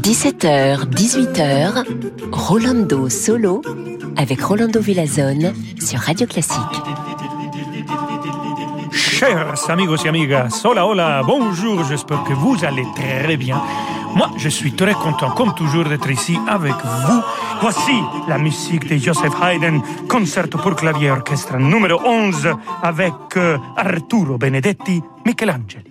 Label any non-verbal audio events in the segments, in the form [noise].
17h, 18h, Rolando Solo avec Rolando Villazone sur Radio Classique. Chers amigos et amigas, hola hola, bonjour, j'espère que vous allez très bien. Moi, je suis très content, comme toujours, d'être ici avec vous. Voici la musique de Joseph Haydn, concerto pour clavier orchestre numéro 11, avec euh, Arturo Benedetti, Michelangeli.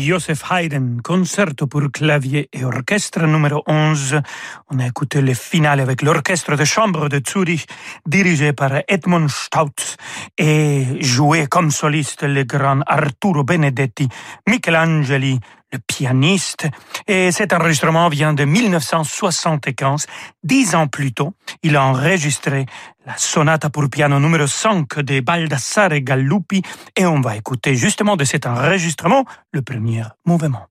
Joseph Haydn, concerto pour clavier et orchestre numéro 11. On a écouté le final avec l'orchestre de chambre de Zurich, dirigé par Edmund Stautz et joué comme soliste le grand Arturo Benedetti, Michelangeli, le pianiste. Et cet enregistrement vient de 1975. Dix ans plus tôt, il a enregistré la sonate pour piano numéro 5 de Baldassare Gallupi et on va écouter justement de cet enregistrement le premier mouvement.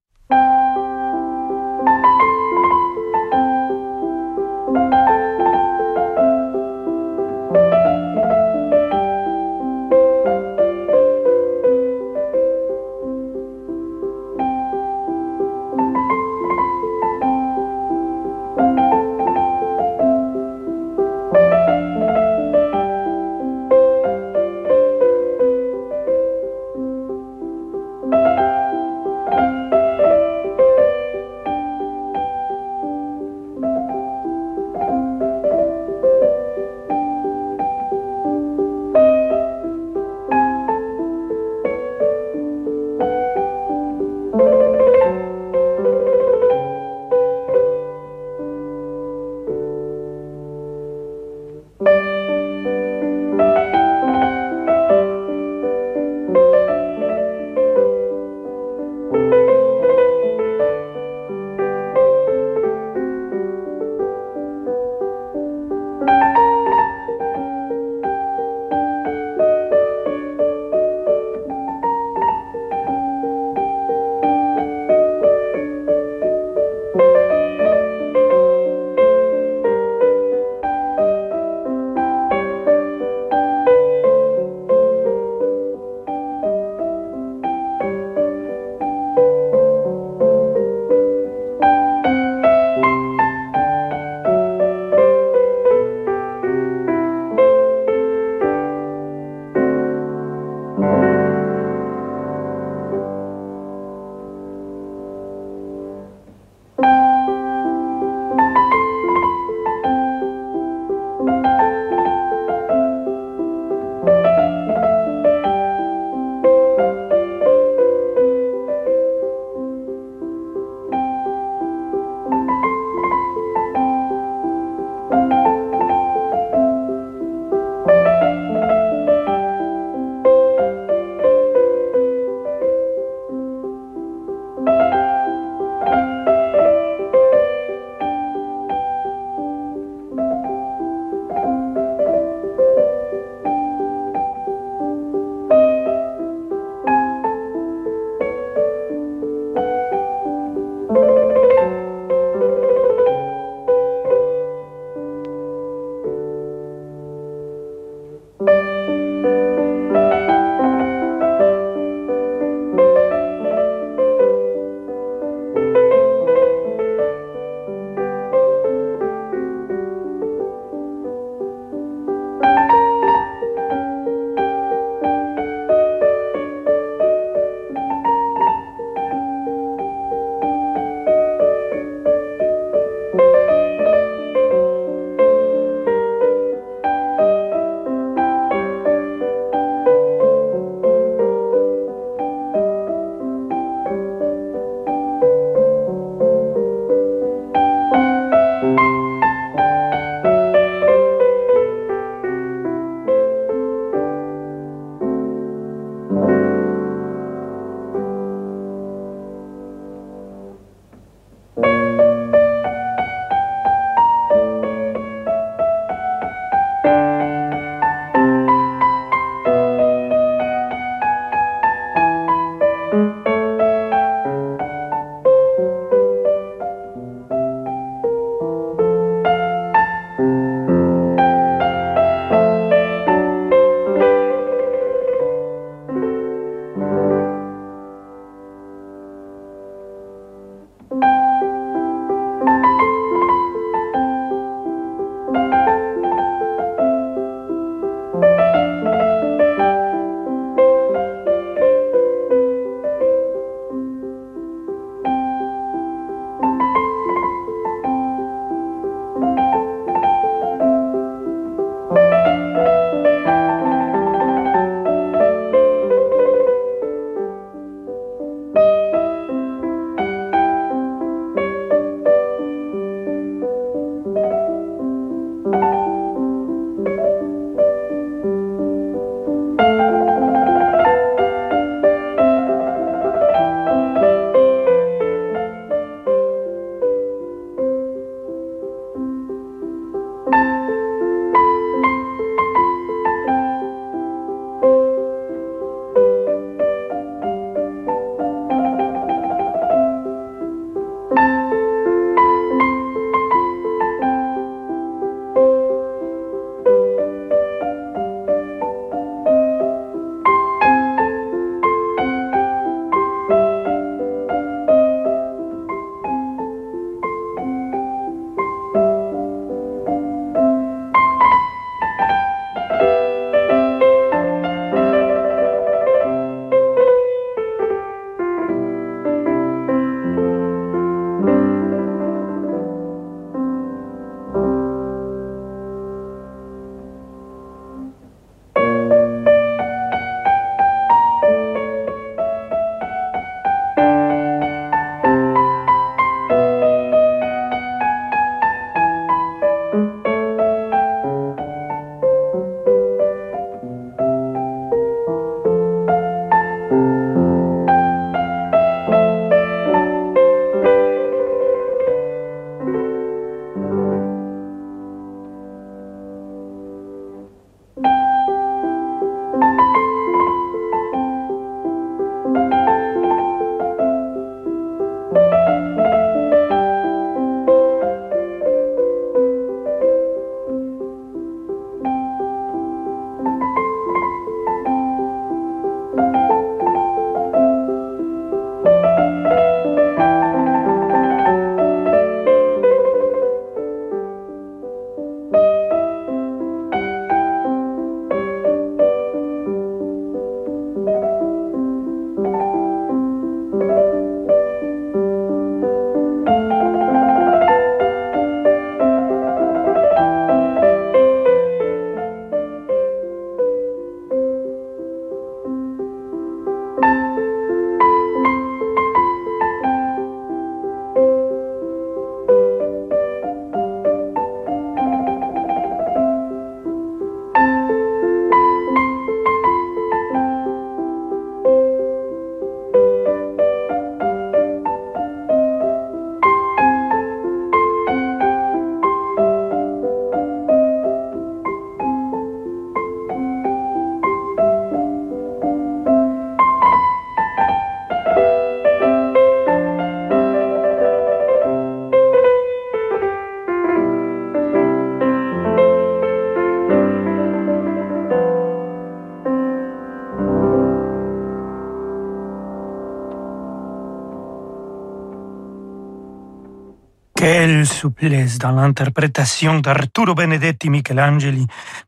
Quelle souplesse dans l'interprétation d'Arturo Benedetti Michelangeli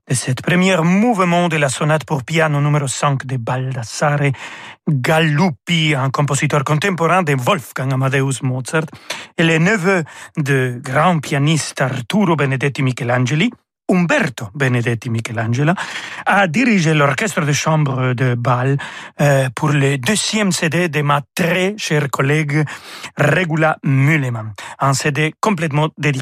de cette première mouvement de la sonate pour piano numéro 5 de Baldassare Galuppi, un compositeur contemporain de Wolfgang Amadeus Mozart, et le neveu de grand pianiste Arturo Benedetti Michelangeli, Umberto Benedetti Michelangelo a dirigé l'orchestre de chambre de Bâle euh, pour le deuxième CD de ma très chère collègue Regula Müllemann, un CD complètement dédié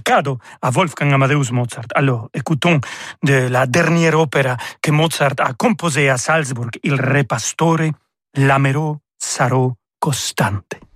à Wolfgang Amadeus Mozart. Alors, écoutons de la dernière opéra que Mozart a composée à Salzburg, Il Re Pastore, L'Amero sarò costante.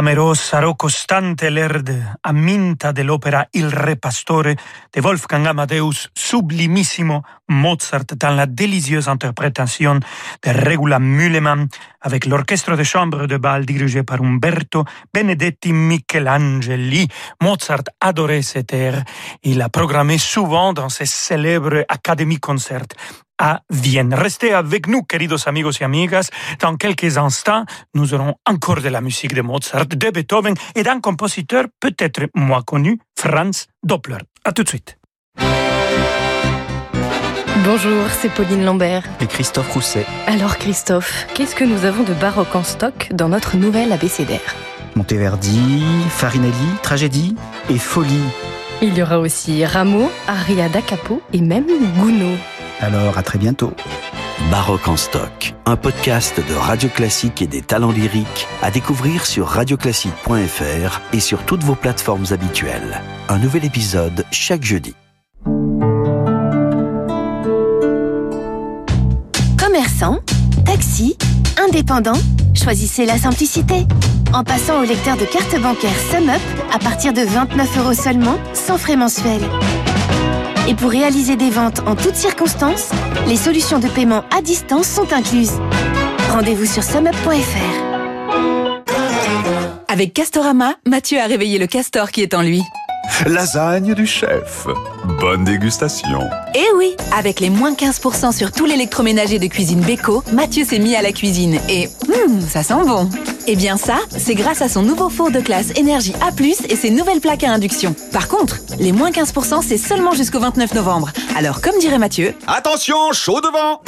L'amorosa costante l'erde aminta dell'opera Il Re Pastore de Wolfgang Amadeus sublimissimo Mozart dans la délicieuse interprétation de Regula Mühlemann avec l'orchestre de chambre de bal dirigé par Umberto Benedetti Michelangeli. Mozart adorait cette air. Il l'a programmé souvent dans ses célèbres Academy Concerts à Vienne. Restez avec nous, queridos amigos y amigas. Dans quelques instants, nous aurons encore de la musique de Mozart, de Beethoven et d'un compositeur peut-être moins connu, Franz Doppler. À tout de suite. Bonjour, c'est Pauline Lambert. Et Christophe Rousset. Alors Christophe, qu'est-ce que nous avons de baroque en stock dans notre nouvelle abécédaire? Monteverdi, Farinelli, Tragédie et Folie. Il y aura aussi Rameau, Aria da Capo et même Gounod. Alors à très bientôt. Baroque en stock, un podcast de Radio Classique et des talents lyriques à découvrir sur radioclassique.fr et sur toutes vos plateformes habituelles. Un nouvel épisode chaque jeudi. Commerçant, taxi, indépendant, choisissez la simplicité. En passant au lecteur de carte bancaire SumUp à partir de 29 euros seulement, sans frais mensuels. Et pour réaliser des ventes en toutes circonstances, les solutions de paiement à distance sont incluses. Rendez-vous sur sumup.fr. Avec Castorama, Mathieu a réveillé le castor qui est en lui. Lasagne du chef. Bonne dégustation. Eh oui, avec les moins 15% sur tout l'électroménager de cuisine Beko, Mathieu s'est mis à la cuisine et hum, ça sent bon. Eh bien ça, c'est grâce à son nouveau four de classe énergie A+, et ses nouvelles plaques à induction. Par contre, les moins 15% c'est seulement jusqu'au 29 novembre. Alors comme dirait Mathieu, Attention, chaud devant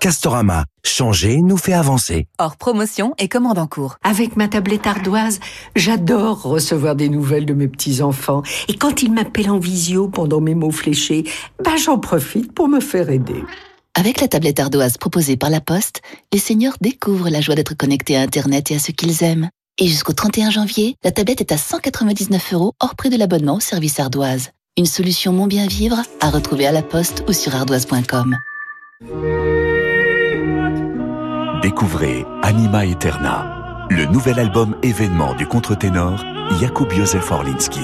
Castorama, changer nous fait avancer. hors promotion et commande en cours. Avec ma tablette ardoise, j'adore recevoir des nouvelles de mes petits-enfants. Et quand ils m'appellent en visio pendant mes mots fléchés, ben j'en profite pour me faire aider. Avec la tablette ardoise proposée par la Poste, les seniors découvrent la joie d'être connectés à Internet et à ce qu'ils aiment. Et jusqu'au 31 janvier, la tablette est à 199 euros hors prix de l'abonnement au service ardoise. Une solution mon bien vivre à retrouver à la Poste ou sur ardoise.com. Découvrez Anima Eterna, le nouvel album événement du contre-ténor Jakub Józef Orlinski.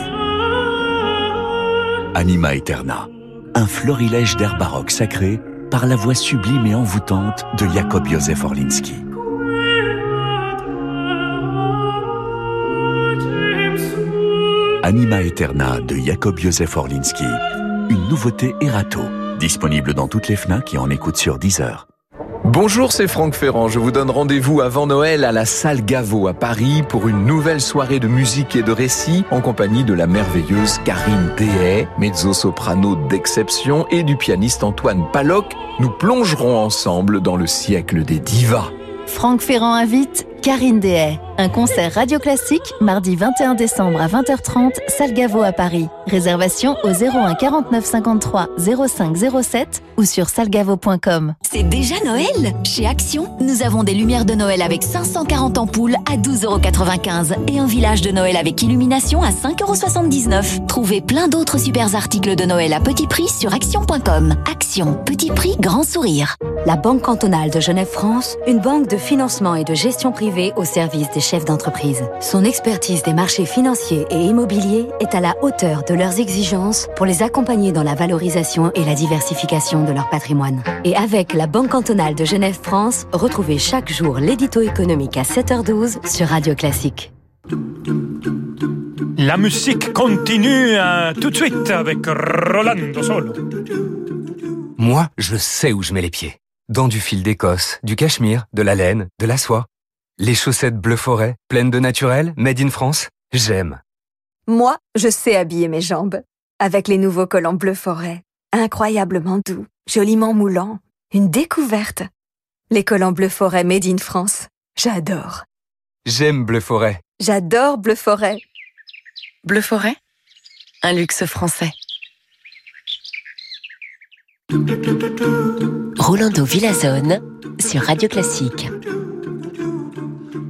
Anima Eterna, un florilège d'air baroque sacré par la voix sublime et envoûtante de Jakob Józef Orlinski. Anima Eterna de Jakob Józef Orlinski, une nouveauté Erato, disponible dans toutes les FNAC et en écoute sur Deezer. Bonjour, c'est Franck Ferrand. Je vous donne rendez-vous avant Noël à la salle Gaveau à Paris pour une nouvelle soirée de musique et de récits en compagnie de la merveilleuse Karine Dehay, mezzo-soprano d'exception, et du pianiste Antoine Paloc. Nous plongerons ensemble dans le siècle des divas. Franck Ferrand invite Karine Dehay. Un concert radio classique mardi 21 décembre à 20h30, salle Gaveau à Paris. Réservation au 01 49 53 05 07 ou sur salgavo.com. C'est déjà Noël? Chez Action, nous avons des lumières de Noël avec 540 ampoules à 12,95€ et un village de Noël avec illumination à 5,79€. Trouvez plein d'autres super articles de Noël à petit prix sur action.com. Action, petit prix, grand sourire. La Banque cantonale de Genève-France, une banque de financement et de gestion privée au service des chefs d'entreprise. Son expertise des marchés financiers et immobiliers est à la hauteur de leurs exigences pour les accompagner dans la valorisation et la diversification de leur patrimoine. Et avec la Banque cantonale de Genève-France, retrouvez chaque jour l'édito économique à 7h12 sur Radio Classique. La musique continue euh, tout de suite avec Rolando Solo. Moi, je sais où je mets les pieds. Dans du fil d'Écosse, du cachemire, de la laine, de la soie. Les chaussettes bleu forêt, pleines de naturel, made in France, j'aime. Moi, je sais habiller mes jambes. Avec les nouveaux collants bleu forêt. Incroyablement doux, joliment moulants. Une découverte. Les collants bleu forêt made in France. J'adore. J'aime bleu forêt. J'adore bleu forêt. Bleu forêt? Un luxe français. Rolando Villazone sur Radio Classique.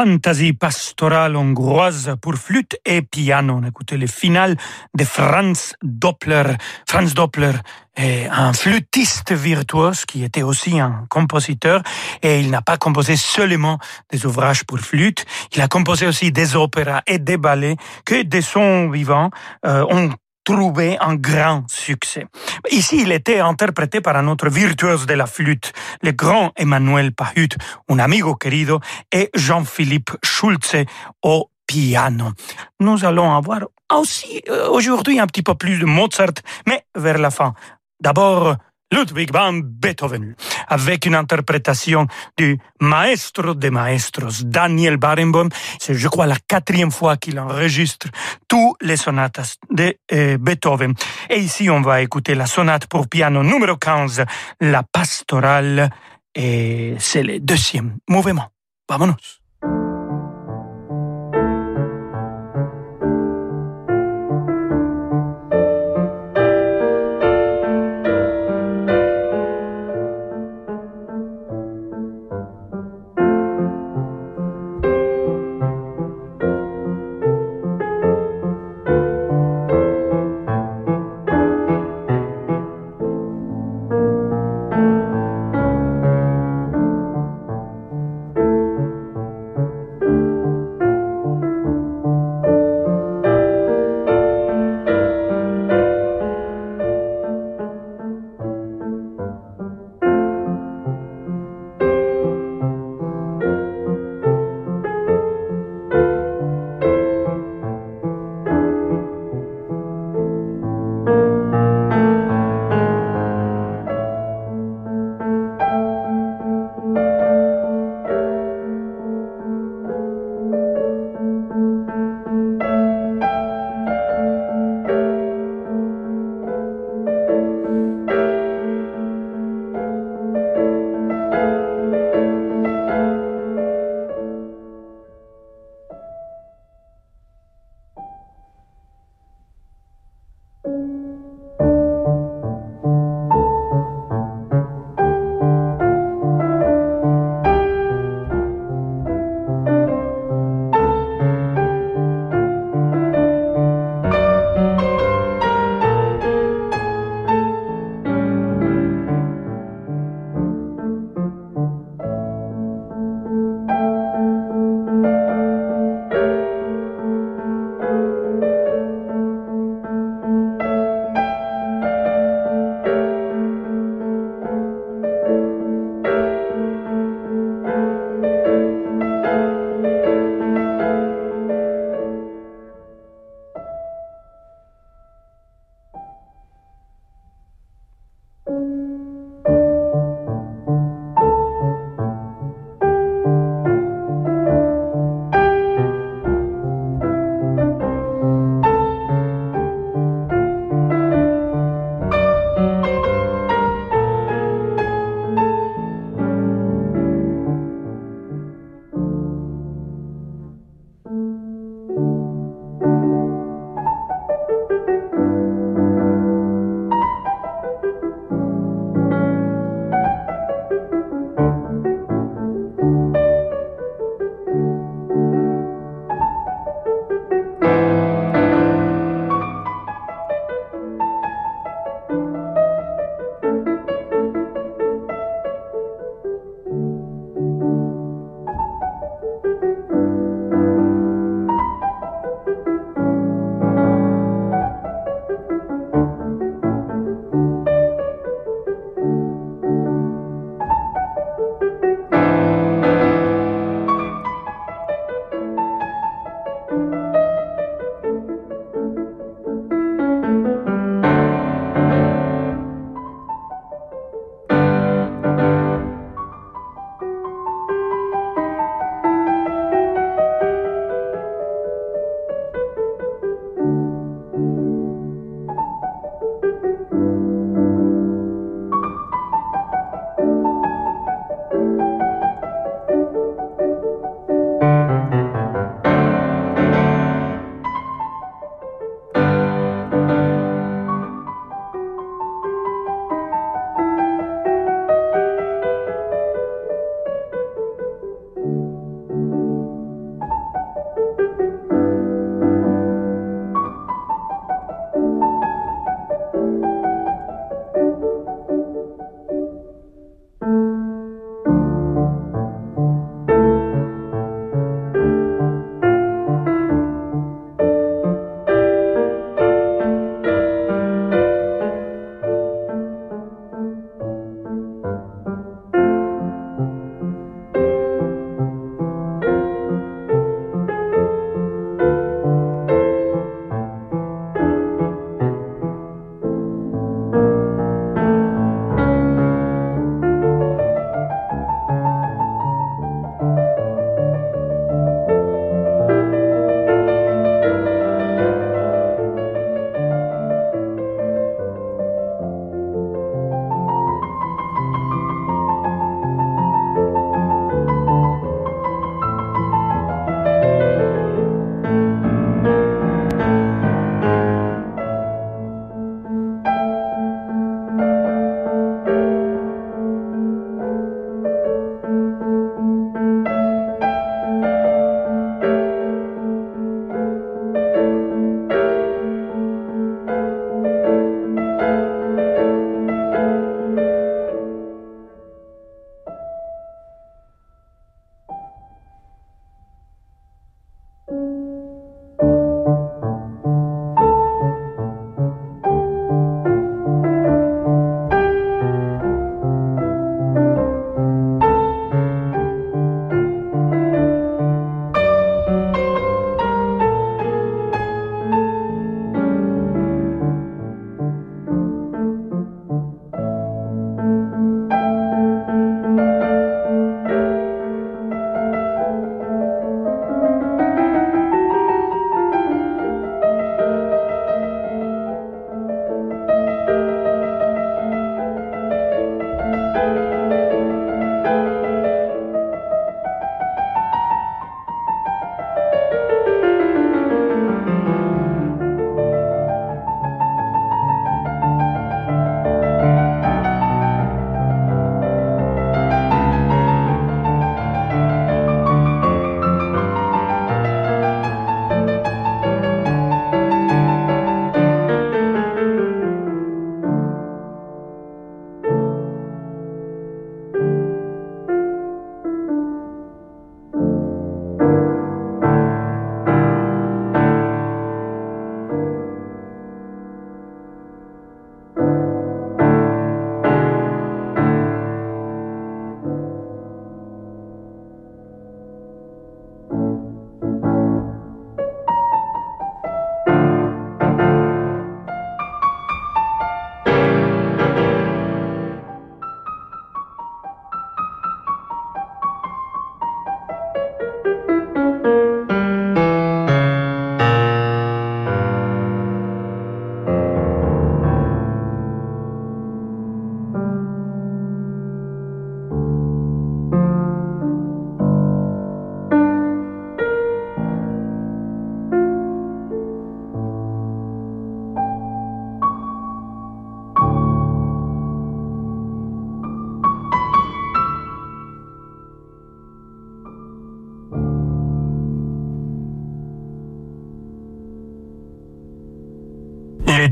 Fantasy pastorale hongroise pour flûte et piano. On écoutait le final de Franz Doppler. Franz Doppler est un flûtiste virtuose qui était aussi un compositeur et il n'a pas composé seulement des ouvrages pour flûte, il a composé aussi des opéras et des ballets que de son vivant euh, ont trouvé un grand succès. Ici, il était interprété par un autre virtuose de la flûte, le grand Emmanuel Pahut, un amigo querido, et Jean-Philippe Schulze au piano. Nous allons avoir aussi euh, aujourd'hui un petit peu plus de Mozart, mais vers la fin. D'abord, Ludwig van Beethoven, avec une interprétation du maestro de maestros, Daniel Barenboim. C'est, je crois, la quatrième fois qu'il enregistre tous les sonates de euh, Beethoven. Et ici, on va écouter la sonate pour piano numéro 15, la pastorale, et c'est le deuxième mouvement. Vamonos.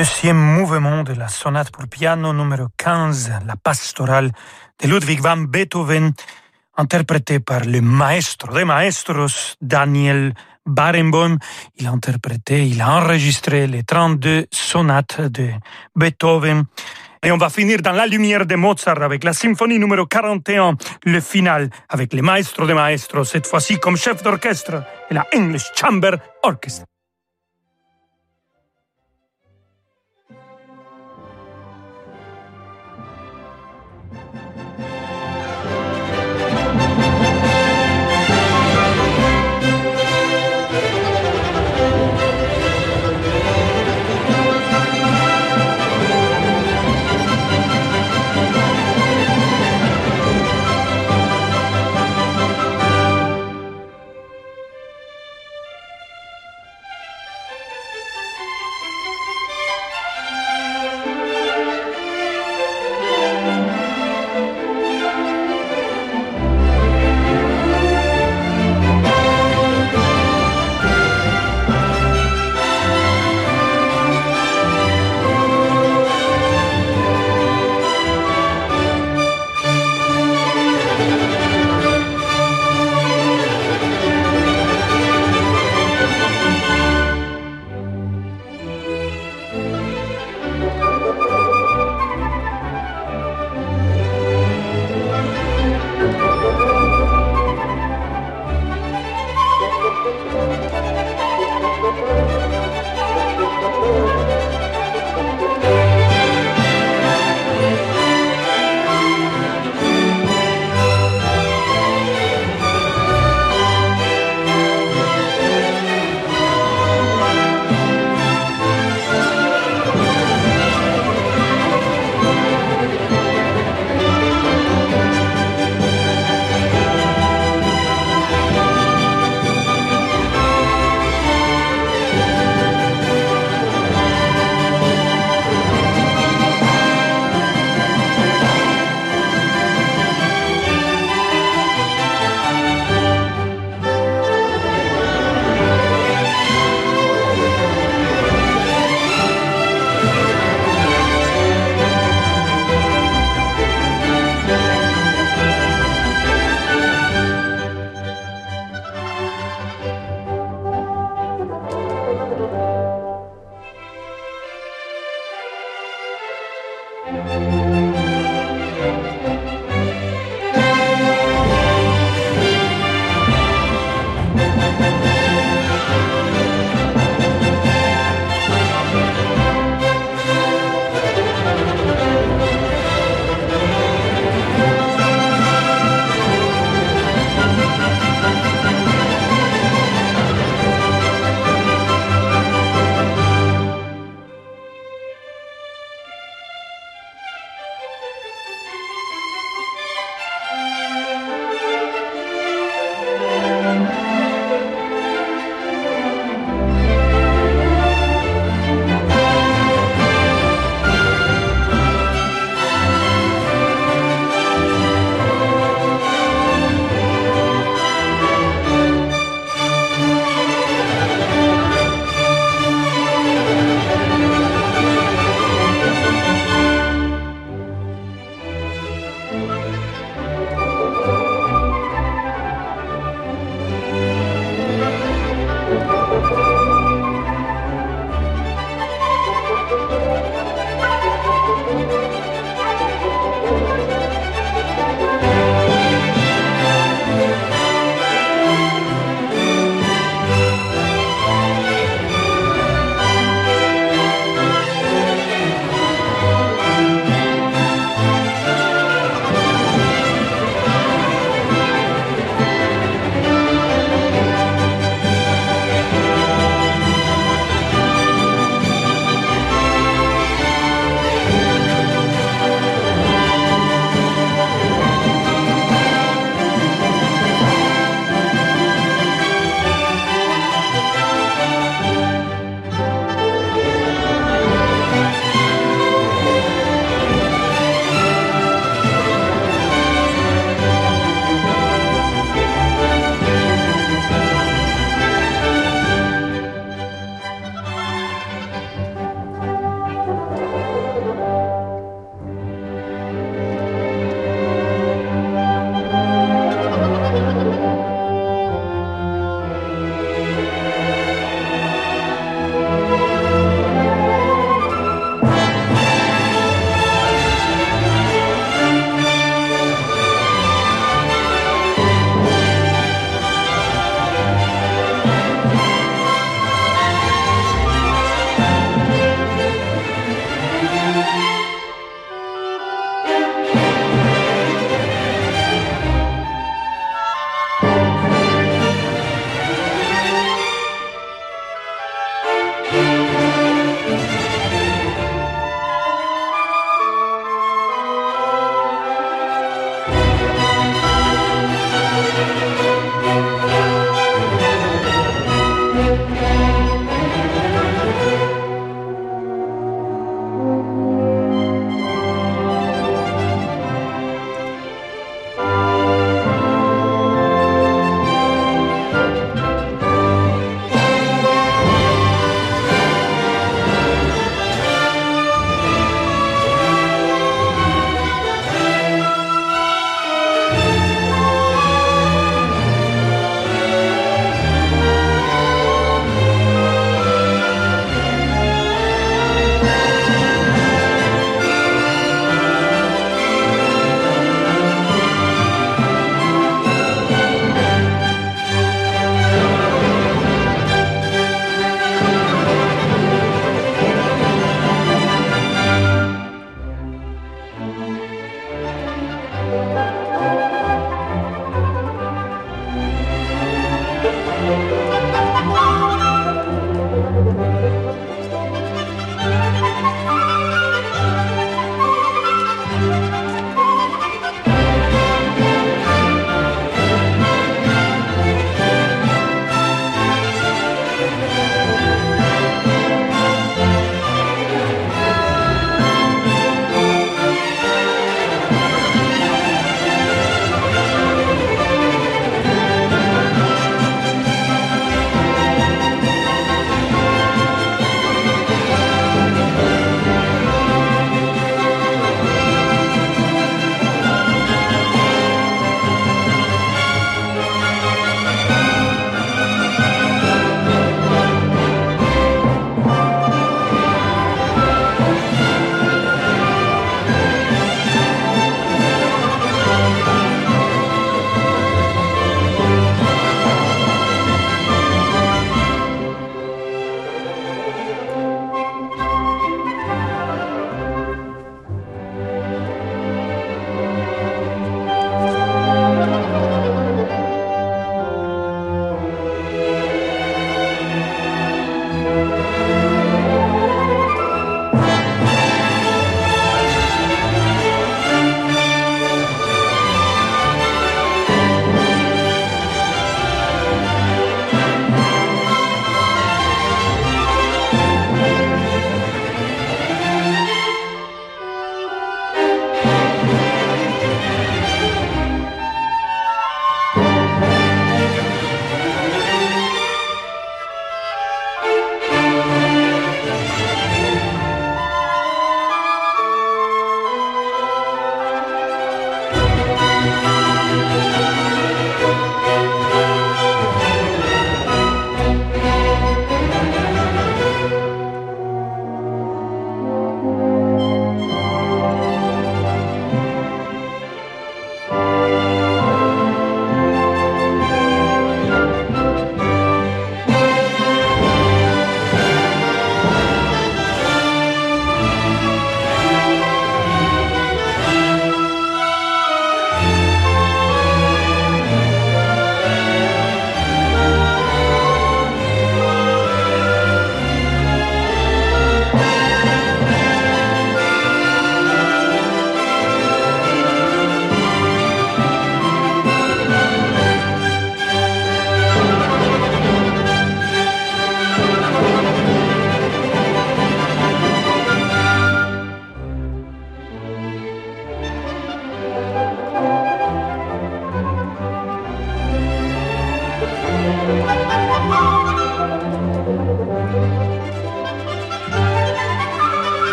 Deuxième mouvement de la sonate pour piano numéro 15, la pastorale de Ludwig van Beethoven, interprétée par le maestro des maestros, Daniel Barenboim. Il a interprété, il a enregistré les 32 sonates de Beethoven. Et on va finir dans la lumière de Mozart avec la symphonie numéro 41, le final avec les maestros des maestros, cette fois-ci comme chef d'orchestre et la English Chamber Orchestra.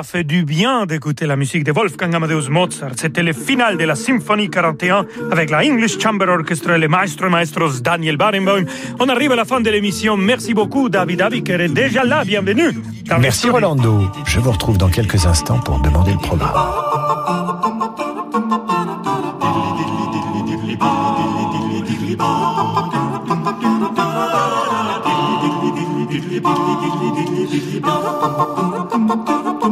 Ça fait du bien d'écouter la musique de Wolfgang Amadeus Mozart. C'était le final de la Symphonie 41 avec la English Chamber Orchestra et le maestro maestros Daniel Barenboim. On arrive à la fin de l'émission. Merci beaucoup, David Abiker est déjà là. Bienvenue. Merci, Rolando. Je vous retrouve dans quelques instants pour demander le programme. [laughs]